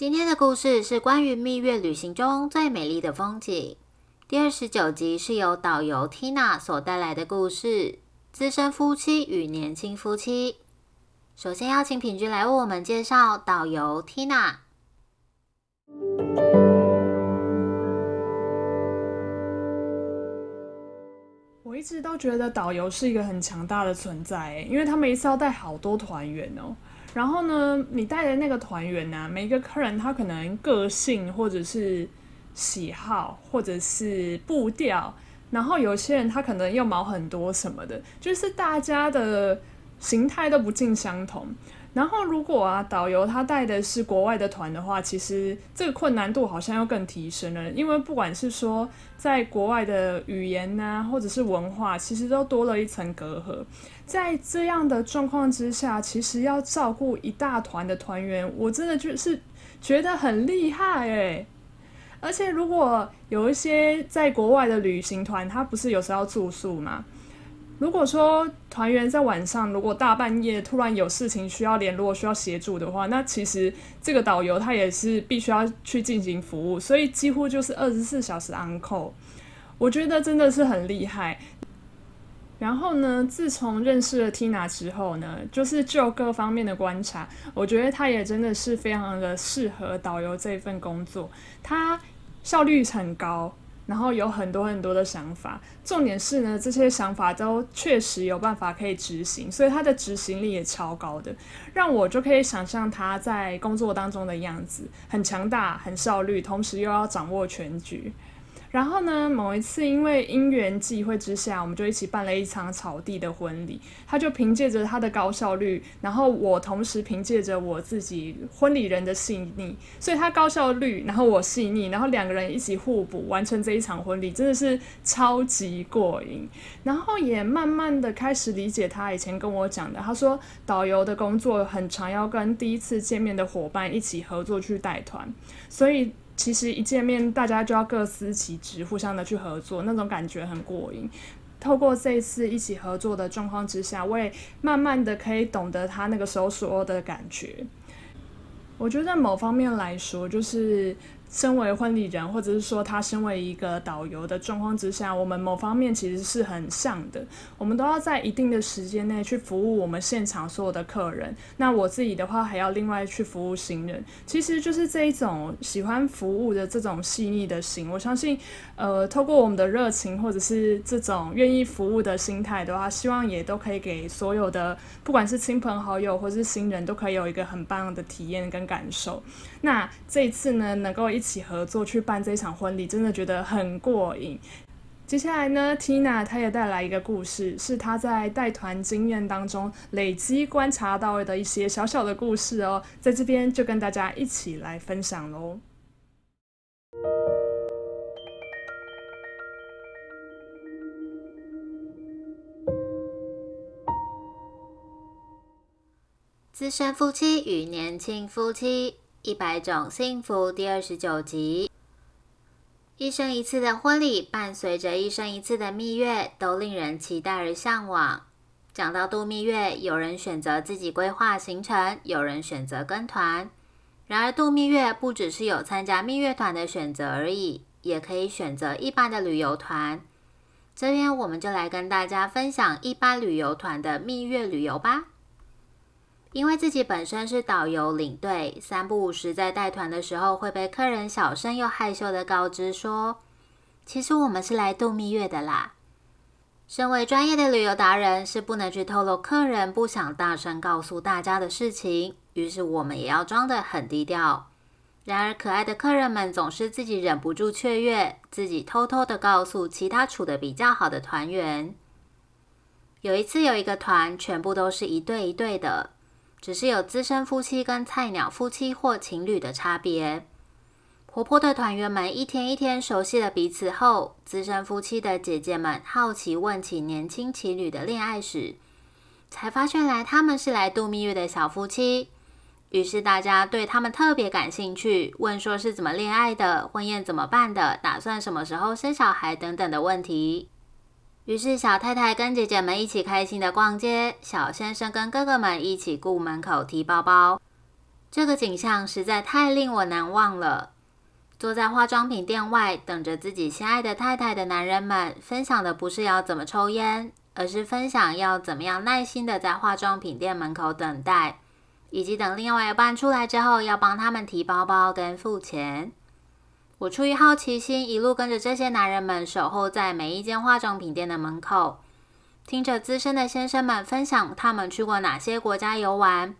今天的故事是关于蜜月旅行中最美丽的风景。第二十九集是由导游 Tina 所带来的故事：资深夫妻与年轻夫妻。首先邀请品君来为我们介绍导游 Tina。我一直都觉得导游是一个很强大的存在，因为他们一次要带好多团员哦。然后呢，你带的那个团员呢，每个客人他可能个性或者是喜好或者是步调，然后有些人他可能又毛很多什么的，就是大家的形态都不尽相同。然后如果啊，导游他带的是国外的团的话，其实这个困难度好像又更提升了，因为不管是说在国外的语言呐，或者是文化，其实都多了一层隔阂。在这样的状况之下，其实要照顾一大团的团员，我真的就是觉得很厉害诶。而且如果有一些在国外的旅行团，他不是有时候要住宿吗？如果说团员在晚上，如果大半夜突然有事情需要联络、需要协助的话，那其实这个导游他也是必须要去进行服务，所以几乎就是二十四小时 on call。我觉得真的是很厉害。然后呢，自从认识了 Tina 之后呢，就是就各方面的观察，我觉得他也真的是非常的适合导游这份工作，他效率很高。然后有很多很多的想法，重点是呢，这些想法都确实有办法可以执行，所以他的执行力也超高的，让我就可以想象他在工作当中的样子，很强大，很效率，同时又要掌握全局。然后呢，某一次因为因缘际会之下，我们就一起办了一场草地的婚礼。他就凭借着他的高效率，然后我同时凭借着我自己婚礼人的细腻，所以他高效率，然后我细腻，然后两个人一起互补，完成这一场婚礼，真的是超级过瘾。然后也慢慢的开始理解他以前跟我讲的，他说导游的工作很常要跟第一次见面的伙伴一起合作去带团，所以。其实一见面，大家就要各司其职，互相的去合作，那种感觉很过瘾。透过这一次一起合作的状况之下，我也慢慢的可以懂得他那个时候所有的感觉。我觉得在某方面来说，就是。身为婚礼人，或者是说他身为一个导游的状况之下，我们某方面其实是很像的。我们都要在一定的时间内去服务我们现场所有的客人。那我自己的话，还要另外去服务新人。其实就是这一种喜欢服务的这种细腻的心。我相信，呃，透过我们的热情，或者是这种愿意服务的心态的话，希望也都可以给所有的，不管是亲朋好友或是新人，都可以有一个很棒的体验跟感受。那这一次呢，能够一。一起合作去办这场婚礼，真的觉得很过瘾。接下来呢，Tina 她也带来一个故事，是她在带团经验当中累积观察到的一些小小的故事哦，在这边就跟大家一起来分享喽。资深夫妻与年轻夫妻。一百种幸福第二十九集，一生一次的婚礼伴随着一生一次的蜜月，都令人期待而向往。讲到度蜜月，有人选择自己规划行程，有人选择跟团。然而，度蜜月不只是有参加蜜月团的选择而已，也可以选择一般的旅游团。这边我们就来跟大家分享一般旅游团的蜜月旅游吧。因为自己本身是导游领队，三不五时在带团的时候会被客人小声又害羞的告知说：“其实我们是来度蜜月的啦。”身为专业的旅游达人，是不能去透露客人不想大声告诉大家的事情，于是我们也要装得很低调。然而，可爱的客人们总是自己忍不住雀跃，自己偷偷的告诉其他处的比较好的团员。有一次，有一个团全部都是一对一对的。只是有资深夫妻跟菜鸟夫妻或情侣的差别。活泼的团员们一天一天熟悉了彼此后，资深夫妻的姐姐们好奇问起年轻情侣的恋爱史，才发现来他们是来度蜜月的小夫妻。于是大家对他们特别感兴趣，问说是怎么恋爱的，婚宴怎么办的，打算什么时候生小孩等等的问题。于是小太太跟姐姐们一起开心的逛街，小先生跟哥哥们一起顾门口提包包。这个景象实在太令我难忘了。坐在化妆品店外等着自己心爱的太太的男人们，分享的不是要怎么抽烟，而是分享要怎么样耐心的在化妆品店门口等待，以及等另外一半出来之后要帮他们提包包跟付钱。我出于好奇心，一路跟着这些男人们守候在每一间化妆品店的门口，听着资深的先生们分享他们去过哪些国家游玩。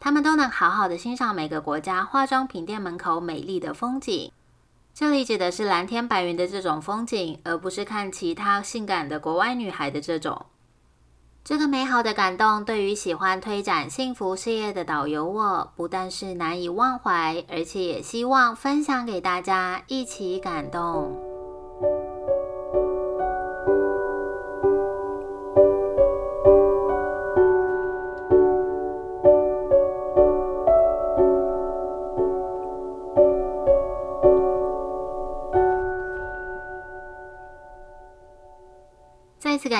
他们都能好好的欣赏每个国家化妆品店门口美丽的风景。这里指的是蓝天白云的这种风景，而不是看其他性感的国外女孩的这种。这个美好的感动，对于喜欢推展幸福事业的导游我，不但是难以忘怀，而且也希望分享给大家，一起感动。